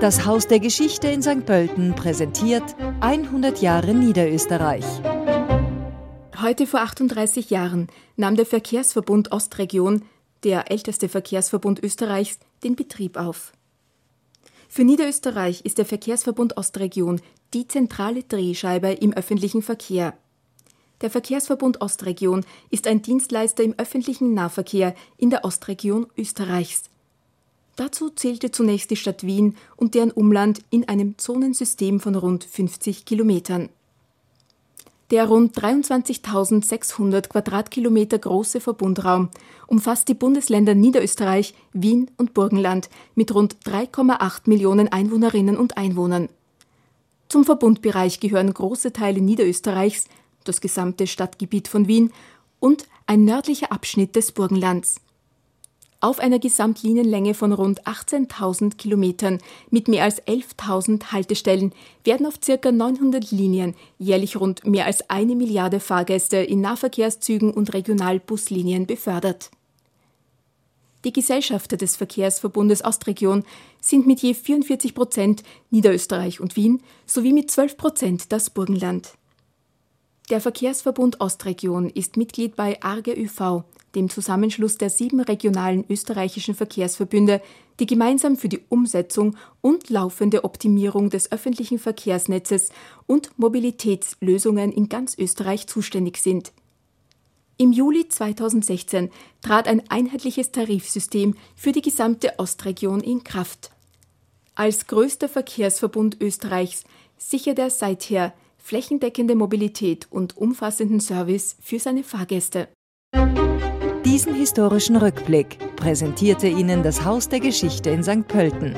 Das Haus der Geschichte in St. Pölten präsentiert 100 Jahre Niederösterreich. Heute vor 38 Jahren nahm der Verkehrsverbund Ostregion, der älteste Verkehrsverbund Österreichs, den Betrieb auf. Für Niederösterreich ist der Verkehrsverbund Ostregion die zentrale Drehscheibe im öffentlichen Verkehr. Der Verkehrsverbund Ostregion ist ein Dienstleister im öffentlichen Nahverkehr in der Ostregion Österreichs. Dazu zählte zunächst die Stadt Wien und deren Umland in einem Zonensystem von rund 50 Kilometern. Der rund 23.600 Quadratkilometer große Verbundraum umfasst die Bundesländer Niederösterreich, Wien und Burgenland mit rund 3,8 Millionen Einwohnerinnen und Einwohnern. Zum Verbundbereich gehören große Teile Niederösterreichs, das gesamte Stadtgebiet von Wien und ein nördlicher Abschnitt des Burgenlands. Auf einer Gesamtlinienlänge von rund 18.000 Kilometern mit mehr als 11.000 Haltestellen werden auf ca. 900 Linien jährlich rund mehr als eine Milliarde Fahrgäste in Nahverkehrszügen und Regionalbuslinien befördert. Die Gesellschafter des Verkehrsverbundes Ostregion sind mit je 44 Prozent Niederösterreich und Wien sowie mit 12 Prozent das Burgenland. Der Verkehrsverbund Ostregion ist Mitglied bei ARGE ÖV, dem Zusammenschluss der sieben regionalen österreichischen Verkehrsverbünde, die gemeinsam für die Umsetzung und laufende Optimierung des öffentlichen Verkehrsnetzes und Mobilitätslösungen in ganz Österreich zuständig sind. Im Juli 2016 trat ein einheitliches Tarifsystem für die gesamte Ostregion in Kraft. Als größter Verkehrsverbund Österreichs sichert er seither flächendeckende Mobilität und umfassenden Service für seine Fahrgäste. Diesen historischen Rückblick präsentierte Ihnen das Haus der Geschichte in St. Pölten.